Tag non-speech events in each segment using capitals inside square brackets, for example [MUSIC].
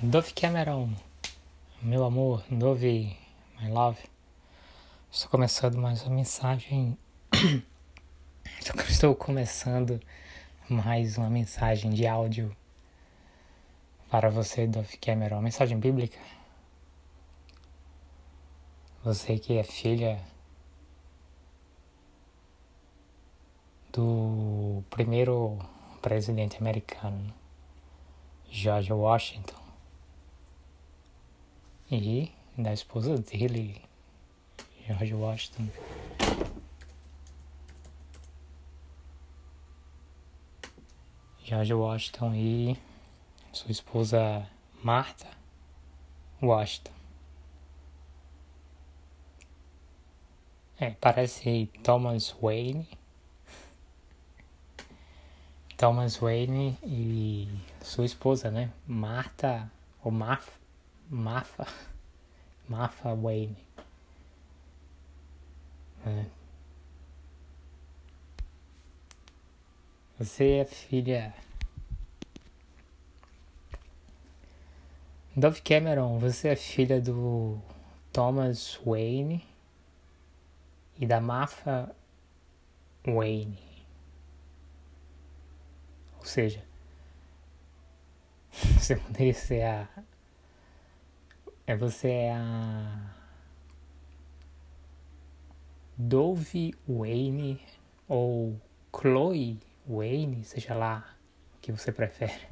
Dove Cameron, meu amor, Dove, my love. Estou começando mais uma mensagem. [COUGHS] Estou começando mais uma mensagem de áudio para você, Dove Cameron. Mensagem bíblica. Você que é filha do primeiro presidente americano, George Washington e da esposa dele, George Washington. George Washington e sua esposa Martha Washington. É, parece Thomas Wayne. Thomas Wayne e sua esposa, né? Martha ou Martha Martha, Martha Wayne. É. Você é filha. Dove Cameron, você é filha do Thomas Wayne e da Martha Wayne. Ou seja, [LAUGHS] você poderia ser a é você é a Dove Wayne ou Chloe Wayne, seja lá o que você prefere.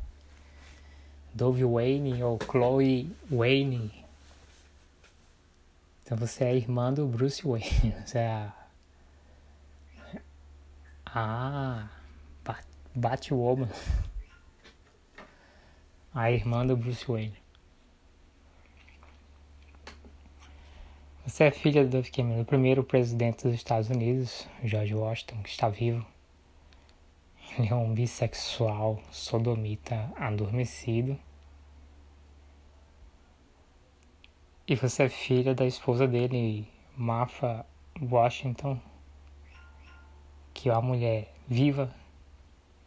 Dove Wayne ou Chloe Wayne. Então você é a irmã do Bruce Wayne. [LAUGHS] Você é a. Ah, Batwoman. [LAUGHS] A irmã do Bruce Wayne. Você é filha do Cameron, o primeiro presidente dos Estados Unidos, George Washington, que está vivo. Ele é um bissexual sodomita adormecido. E você é filha da esposa dele, Martha Washington, que é uma mulher viva,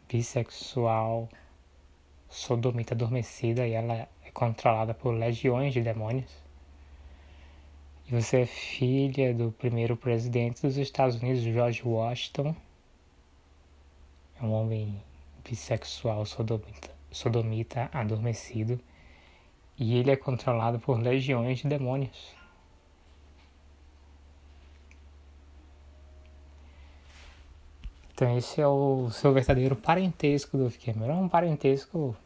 bissexual, sodomita adormecida e ela é controlada por legiões de demônios. Você é filha do primeiro presidente dos Estados Unidos, George Washington. É um homem bissexual sodomita, sodomita adormecido. E ele é controlado por legiões de demônios. Então esse é o seu verdadeiro parentesco do Cameron. É um parentesco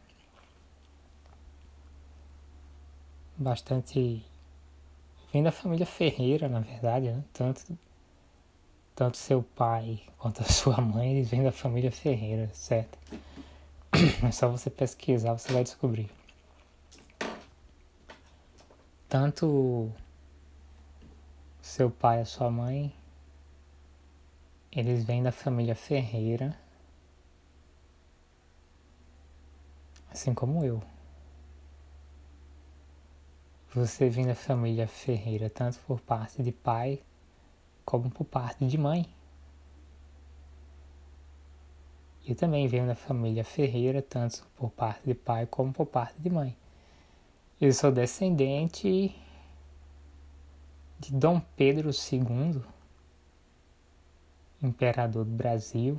bastante vem da família Ferreira, na verdade, né? Tanto, tanto seu pai quanto a [LAUGHS] sua mãe, eles vêm da família Ferreira, certo? [CLEARS THROAT] É só você pesquisar, você vai descobrir. Tanto seu pai e a sua mãe, eles vêm da família Ferreira, assim como eu. Você vem da família Ferreira tanto por parte de pai como por parte de mãe. Eu também venho da família Ferreira tanto por parte de pai como por parte de mãe. Eu sou descendente de Dom Pedro II, imperador do Brasil.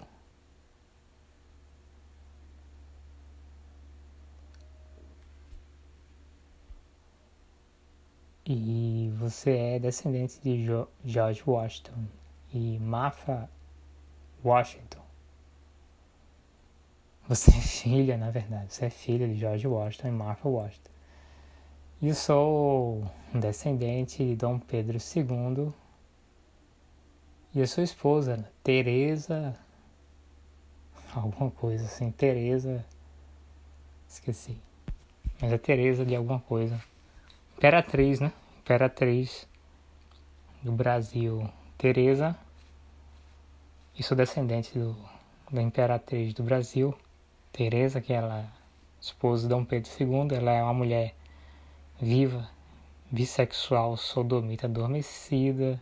E você é descendente de jo George Washington e Martha Washington. Você é filha, na verdade, você é filha de George Washington e Martha Washington. E eu sou descendente de Dom Pedro II e a sua esposa, Teresa, alguma coisa assim, Teresa, esqueci, mas é Teresa de alguma coisa imperatriz, né? Imperatriz do Brasil, Teresa, e sou descendente do, da imperatriz do Brasil, Teresa, que ela é esposa de Dom Pedro II, ela é uma mulher viva, bissexual, sodomita, adormecida.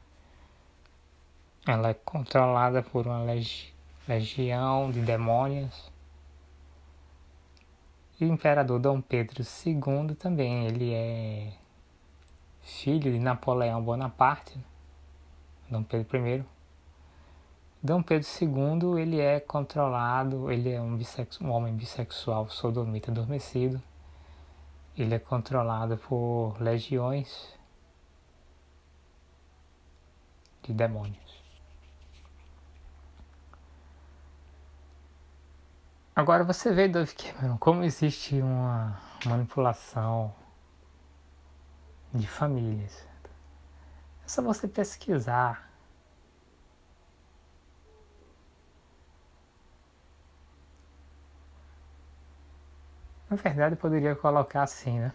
Ela é controlada por uma legi legião de demônios. E o imperador Dom Pedro II também, ele é filho de Napoleão Bonaparte, Dom Pedro I. Dom Pedro II, ele é controlado, ele é um, um homem bissexual, sodomita adormecido. Ele é controlado por legiões de demônios. Agora você vê, Dove Cameron, como existe uma manipulação de famílias. É só você pesquisar. Na verdade, poderia colocar assim, né?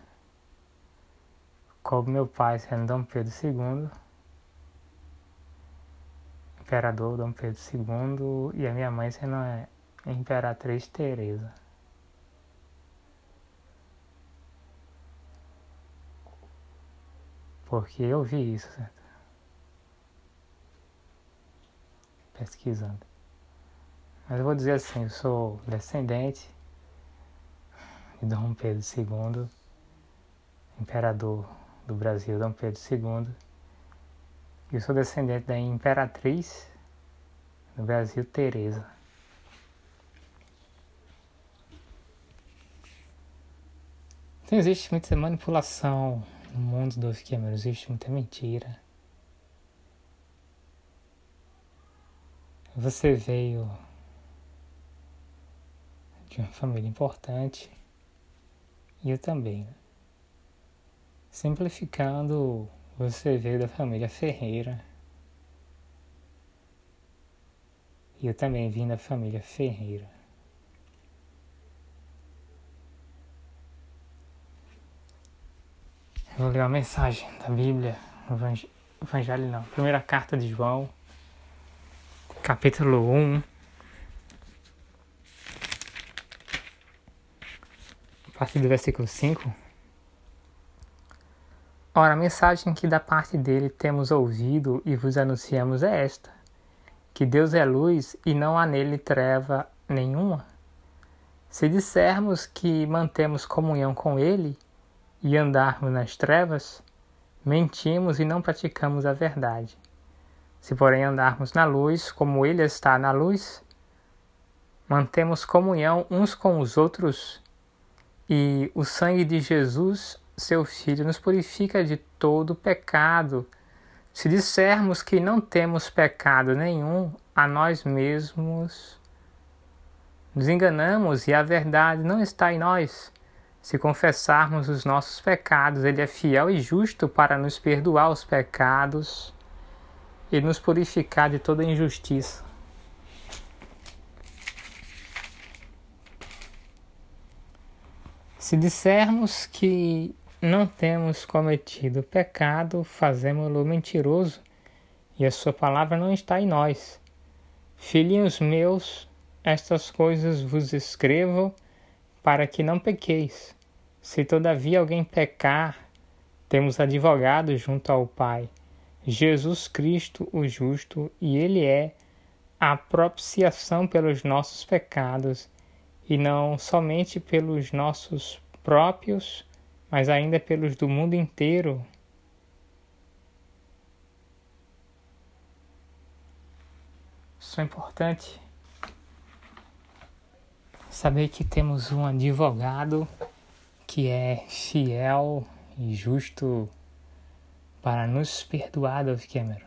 Como meu pai sendo Dom Pedro II, Imperador Dom Pedro II, e a minha mãe sendo a Imperatriz Teresa. Porque eu vi isso, certo? Pesquisando. Mas eu vou dizer assim, eu sou descendente de Dom Pedro II, imperador do Brasil, Dom Pedro II. E eu sou descendente da imperatriz do Brasil, Teresa. Então existe muita manipulação no mundo dos Cameron existe muita mentira. Você veio de uma família importante e eu também. Simplificando, você veio da família Ferreira. E eu também vim da família Ferreira. Vou ler uma mensagem da Bíblia, Evangelho não, primeira carta de João, capítulo 1. A partir do versículo 5. Ora, a mensagem que da parte dele temos ouvido e vos anunciamos é esta: que Deus é luz e não há nele treva nenhuma. Se dissermos que mantemos comunhão com ele, e andarmos nas trevas, mentimos e não praticamos a verdade. Se, porém, andarmos na luz, como Ele está na luz, mantemos comunhão uns com os outros, e o sangue de Jesus, seu Filho, nos purifica de todo pecado. Se dissermos que não temos pecado nenhum, a nós mesmos nos enganamos e a verdade não está em nós. Se confessarmos os nossos pecados, Ele é fiel e justo para nos perdoar os pecados e nos purificar de toda injustiça. Se dissermos que não temos cometido pecado, fazemos-lo mentiroso e a Sua palavra não está em nós. Filhinhos meus, estas coisas vos escrevo para que não pequeis. Se todavia alguém pecar, temos advogado junto ao Pai, Jesus Cristo o justo, e ele é a propiciação pelos nossos pecados, e não somente pelos nossos próprios, mas ainda pelos do mundo inteiro. Isso é importante saber que temos um advogado que é fiel e justo para nos perdoar, Dove Cameron.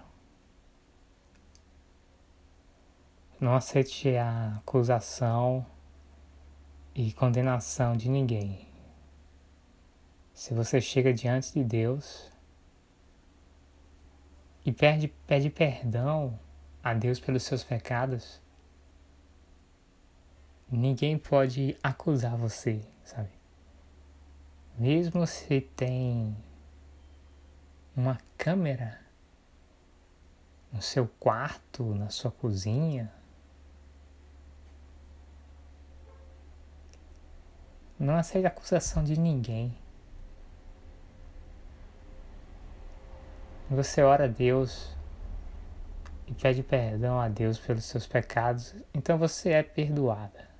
Não aceite a acusação e condenação de ninguém. Se você chega diante de Deus e pede, pede perdão a Deus pelos seus pecados, ninguém pode acusar você, sabe? Mesmo se tem uma câmera no seu quarto, na sua cozinha, não aceita acusação de ninguém. Você ora a Deus e pede perdão a Deus pelos seus pecados, então você é perdoada.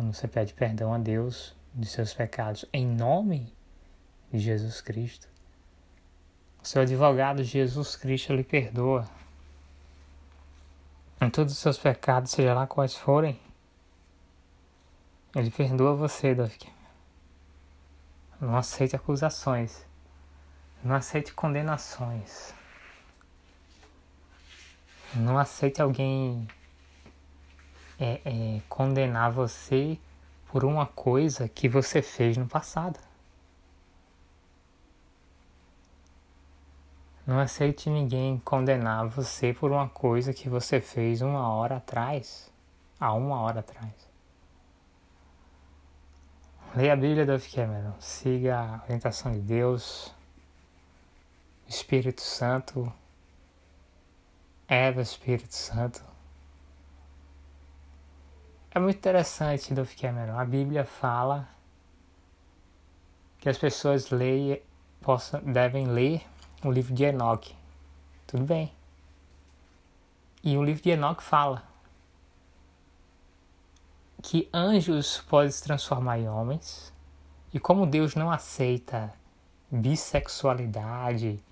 Quando você pede perdão a Deus de seus pecados em nome de Jesus Cristo, seu advogado Jesus Cristo lhe perdoa em todos os seus pecados, seja lá quais forem. Ele perdoa você, Davi. Não aceite acusações. Não aceite condenações. Não aceite alguém é, é, condenar você por uma coisa que você fez no passado. Não aceite ninguém condenar você por uma coisa que você fez uma hora atrás, há uma hora atrás. Leia a Bíblia do Cameron, siga a orientação de Deus, Espírito Santo, Eva Espírito Santo. É muito interessante, Dolph Cameron. A Bíblia fala que as pessoas possam, devem ler o livro de Enoque. Tudo bem. E o livro de Enoque fala que anjos podem se transformar em homens, e como Deus não aceita bissexualidade,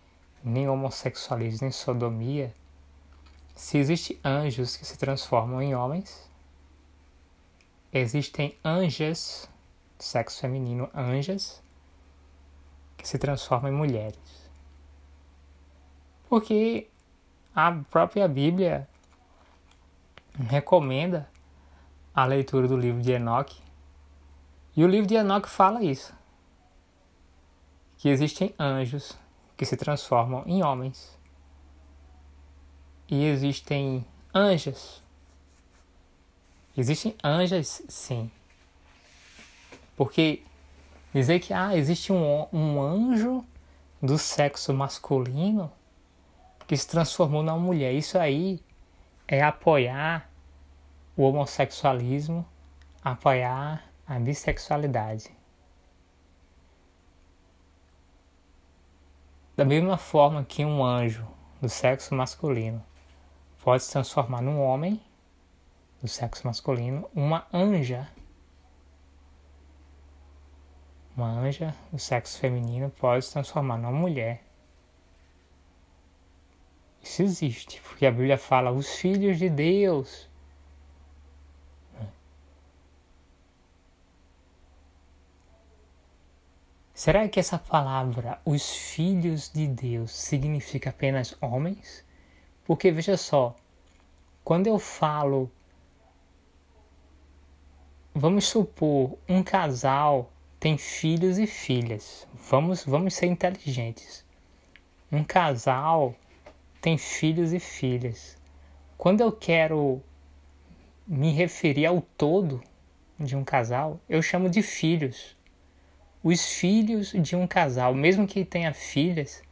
nem homossexualismo, nem sodomia, se existem anjos que se transformam em homens, existem anjas, sexo feminino, anjas, que se transformam em mulheres. Porque a própria Bíblia recomenda a leitura do livro de Enoque. E o livro de Enoque fala isso. Que existem anjos que se transformam em homens. E existem anjas Existem anjas, sim. Porque dizer que ah, existe um, um anjo do sexo masculino que se transformou numa mulher, isso aí é apoiar o homossexualismo, apoiar a bissexualidade. Da mesma forma que um anjo do sexo masculino pode se transformar num homem, do sexo masculino, uma anja. Uma anja do sexo feminino pode se transformar numa mulher. Isso existe, porque a Bíblia fala os filhos de Deus. Será que essa palavra, os filhos de Deus, significa apenas homens? Porque veja só, quando eu falo Vamos supor um casal tem filhos e filhas. Vamos, vamos ser inteligentes. Um casal tem filhos e filhas. Quando eu quero me referir ao todo de um casal, eu chamo de filhos. Os filhos de um casal, mesmo que tenha filhas,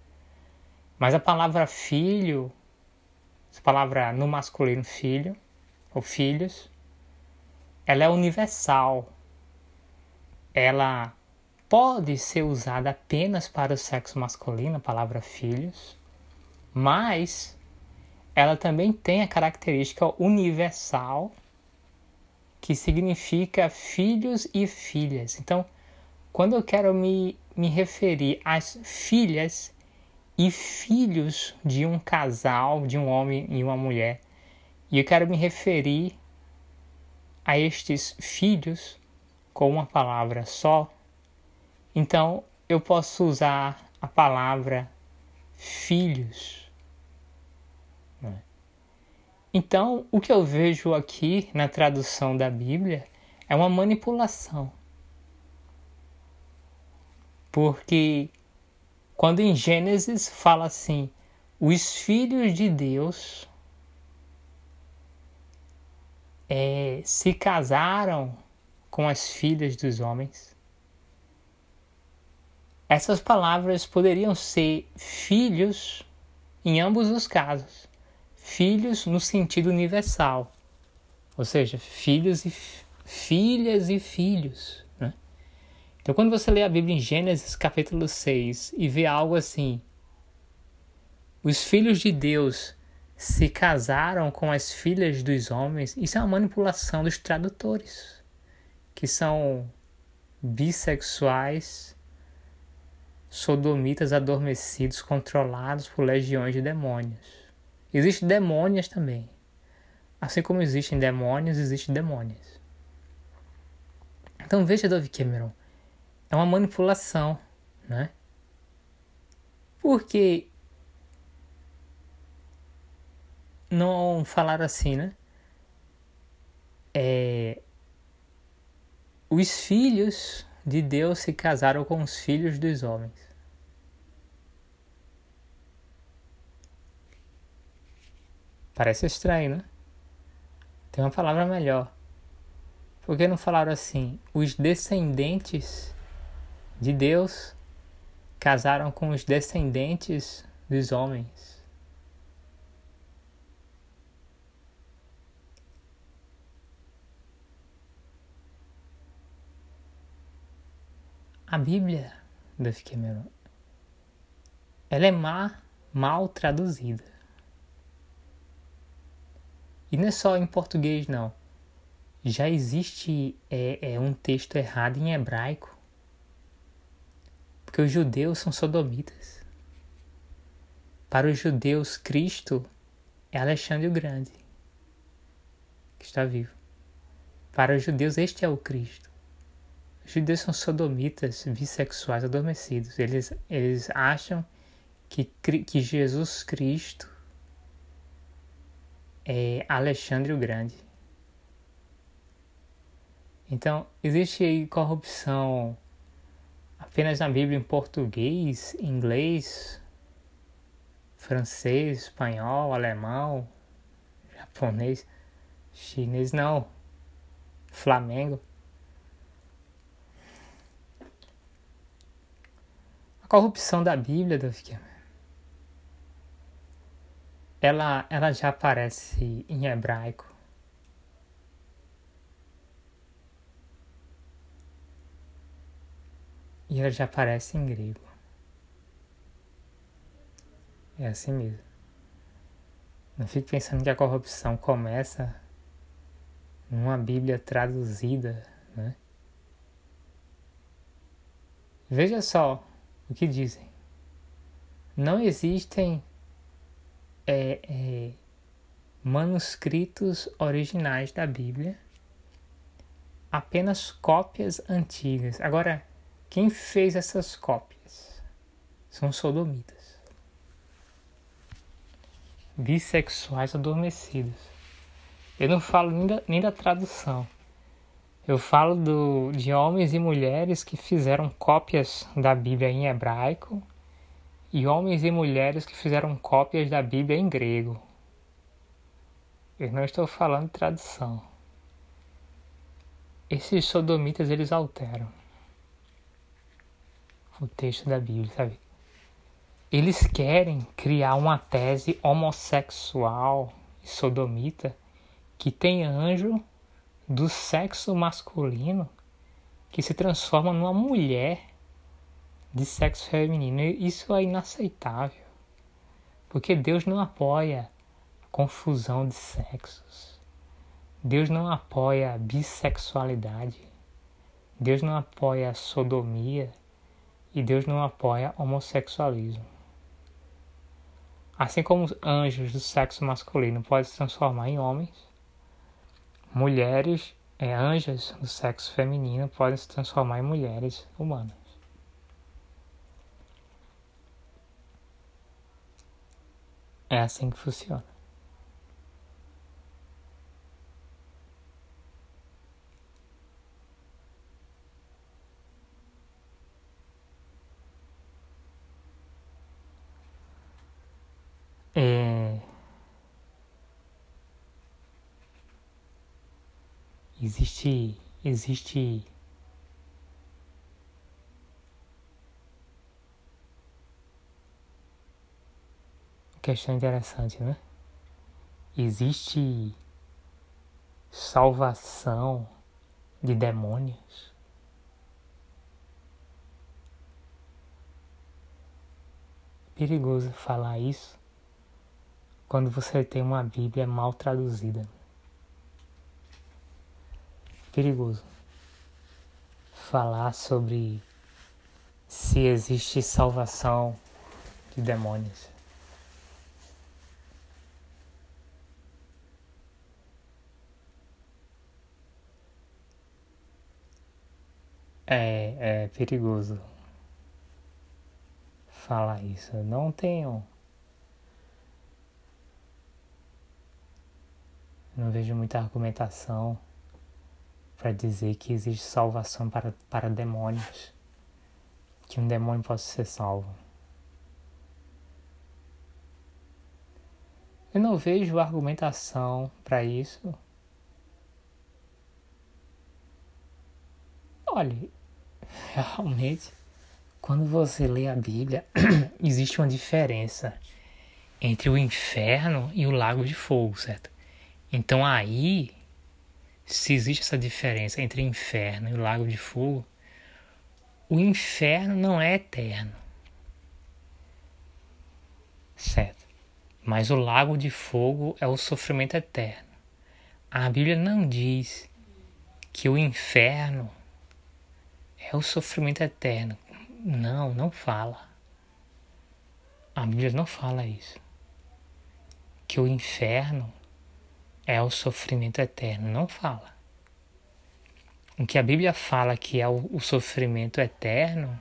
mas a palavra filho, essa palavra no masculino filho, ou filhos, ela é universal. Ela pode ser usada apenas para o sexo masculino, a palavra filhos, mas ela também tem a característica universal que significa filhos e filhas. Então, quando eu quero me, me referir às filhas e filhos de um casal, de um homem e uma mulher, e eu quero me referir a estes filhos com uma palavra só, então eu posso usar a palavra filhos. Né? Então, o que eu vejo aqui na tradução da Bíblia é uma manipulação. Porque quando em Gênesis fala assim, os filhos de Deus é, se casaram com as filhas dos homens. Essas palavras poderiam ser filhos em ambos os casos. Filhos no sentido universal, ou seja, filhos e filhas e filhos. Né? Então, quando você lê a Bíblia em Gênesis capítulo 6 e vê algo assim, os filhos de Deus se casaram com as filhas dos homens, isso é uma manipulação dos tradutores. que são bissexuais, sodomitas adormecidos, controlados por legiões de demônios. Existem demônios também. Assim como existem demônios, existem demônios. Então veja, Dove Cameron, é uma manipulação, né? Porque não falaram assim, né? É, os filhos de Deus se casaram com os filhos dos homens. Parece estranho, né? Tem uma palavra melhor. Por que não falaram assim? Os descendentes de Deus casaram com os descendentes dos homens. A Bíblia, Duff Cameron, ela é má, mal traduzida. E não é só em português, não. Já existe é, é um texto errado em hebraico. Porque os judeus são sodomitas. Para os judeus, Cristo é Alexandre o Grande, que está vivo. Para os judeus, este é o Cristo. Os judeus são sodomitas, bissexuais, adormecidos. Eles, eles acham que, que Jesus Cristo é Alexandre o Grande. Então, existe aí corrupção apenas na Bíblia em português, inglês, francês, espanhol, alemão, japonês, chinês não, Flamengo. A corrupção da Bíblia, ela, ela já aparece em hebraico. E ela já aparece em grego. É assim mesmo. Não fique pensando que a corrupção começa numa Bíblia traduzida, né? Veja só o que dizem. Não existem é, é, manuscritos originais da Bíblia, apenas cópias antigas. Agora, quem fez essas cópias são sodomitas. Bissexuais adormecidos. Eu não falo nem da, nem da tradução. Eu falo do, de homens e mulheres que fizeram cópias da Bíblia em hebraico e homens e mulheres que fizeram cópias da Bíblia em grego. Eu não estou falando de tradução. Esses sodomitas eles alteram o texto da Bíblia, sabe? Eles querem criar uma tese homossexual sodomita que tem anjo do sexo masculino que se transforma numa mulher de sexo feminino. Isso é inaceitável. Porque Deus não apoia a confusão de sexos. Deus não apoia a bissexualidade. Deus não apoia a sodomia e Deus não apoia homossexualismo. Assim como os anjos do sexo masculino podem se transformar em homens, mulheres, é, anjos do sexo feminino podem se transformar em mulheres humanas. É assim que funciona. Existe, existe questão interessante, né? Existe salvação de demônios? Perigoso falar isso quando você tem uma Bíblia mal traduzida. Perigoso. falar sobre se existe salvação de demônios. É, é perigoso falar isso. Eu não tenho. Não vejo muita argumentação para dizer que existe salvação para, para demônios. Que um demônio possa ser salvo. Eu não vejo argumentação para isso. Olha, [LAUGHS] realmente, quando você lê a Bíblia, [CLEARS THROAT] existe uma diferença entre o inferno e o lago de fogo, certo? Então aí, se existe essa diferença entre inferno e o lago de fogo, o inferno não é eterno. Certo? Mas o lago de fogo é o sofrimento eterno. A Bíblia não diz que o inferno é o sofrimento eterno. Não, não fala. A Bíblia não fala isso. Que o inferno é o sofrimento eterno. Não fala. O que a Bíblia fala que é o, o sofrimento eterno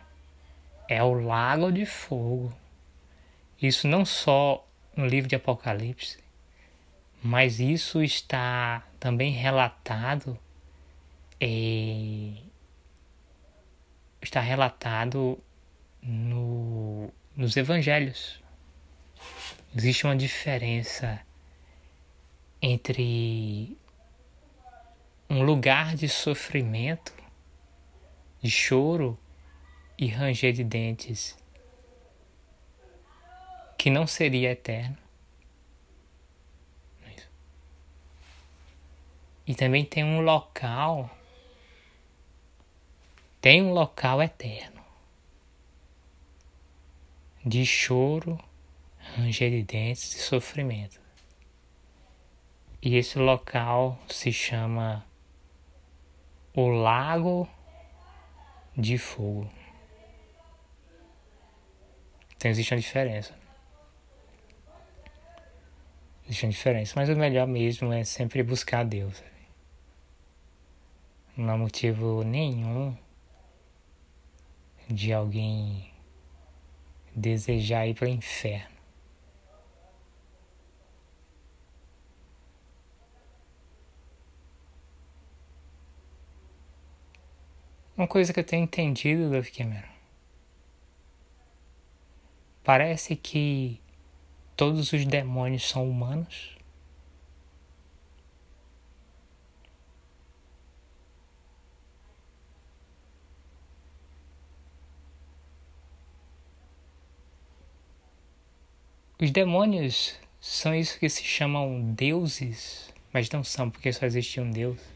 é o lago de fogo. Isso não só no livro de Apocalipse, mas isso está também relatado está relatado no, nos evangelhos. Existe uma diferença entre um lugar de sofrimento, de choro e ranger de dentes, que não seria eterno. E também tem um local, tem um local eterno de choro, ranger de dentes e sofrimento. E esse local se chama o Lago de Fogo. Então existe uma diferença. Existe uma diferença, mas o melhor mesmo é sempre buscar Deus. Não há motivo nenhum de alguém desejar ir para o inferno. Uma coisa que eu tenho entendido, Dove Cameron, parece que todos os demônios são humanos. Os demônios são isso que se chamam deuses, mas não são porque só existe um Deus.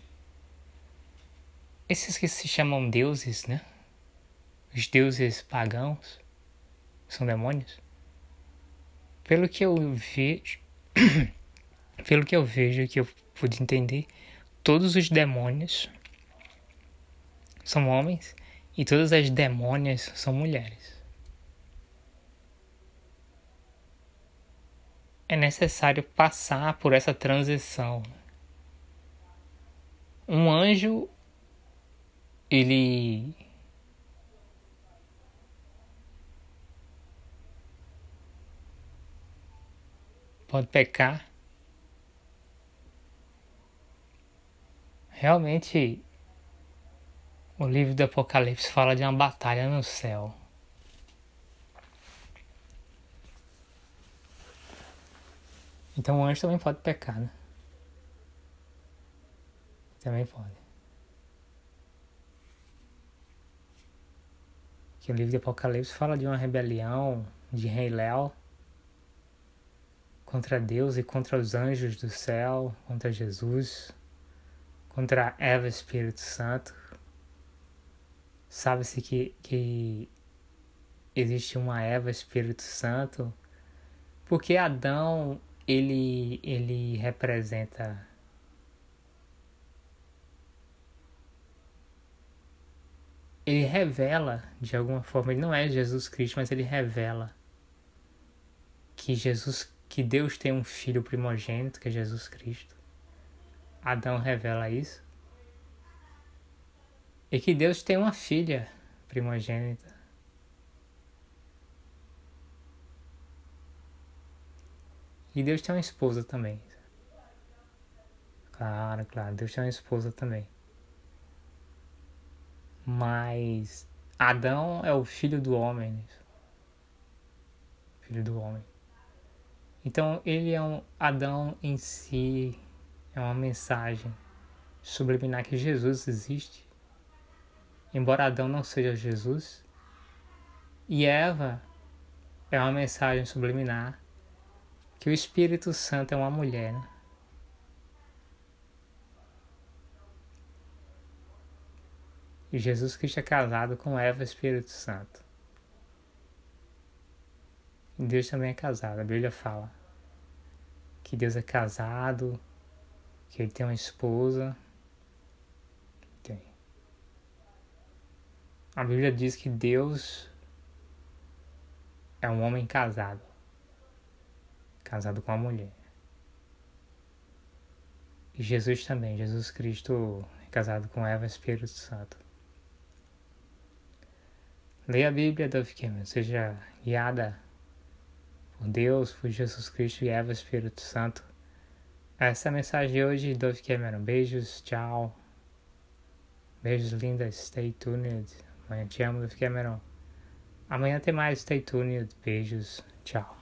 Esses que se chamam deuses, né? Os deuses pagãos são demônios. Pelo que eu vejo, [COUGHS] pelo que eu vejo que eu pude entender, todos os demônios são homens e todas as demônias são mulheres. É necessário passar por essa transição. Um anjo ele pode pecar. Realmente, o livro do Apocalipse fala de uma batalha no céu. Então o anjo também pode pecar, né? Também pode. Que o livro de Apocalipse fala de uma rebelião de Rei Léo contra Deus e contra os anjos do céu, contra Jesus, contra Eva Espírito Santo. Sabe-se que, que existe uma Eva Espírito Santo porque Adão ele, ele representa ele revela, de alguma forma, ele não é Jesus Cristo, mas ele revela que Jesus, que Deus tem um filho primogênito, que é Jesus Cristo. Adão revela isso. E que Deus tem uma filha primogênita. E Deus tem uma esposa também. Claro, claro, Deus tem uma esposa também. Mas Adão é o filho do homem. Né? Filho do homem. Então ele é um Adão em si é uma mensagem subliminar que Jesus existe. Embora Adão não seja Jesus, e Eva é uma mensagem subliminar que o Espírito Santo é uma mulher. Né? E Jesus Cristo é casado com Eva Espírito Santo. E Deus também é casado. A Bíblia fala que Deus é casado, que ele tem uma esposa. Tem. A Bíblia diz que Deus é um homem casado. Casado com uma mulher. E Jesus também, Jesus Cristo é casado com Eva Espírito Santo. Leia a Bíblia, Dove Cameron, seja guiada por Deus, por Jesus Cristo e Eva Espírito Santo. Essa é a mensagem de hoje, Dove Cameron. Beijos, tchau. Beijos lindas, stay tuned. Amanhã te amo, Dove Cameron. Amanhã tem mais, stay tuned. Beijos, tchau.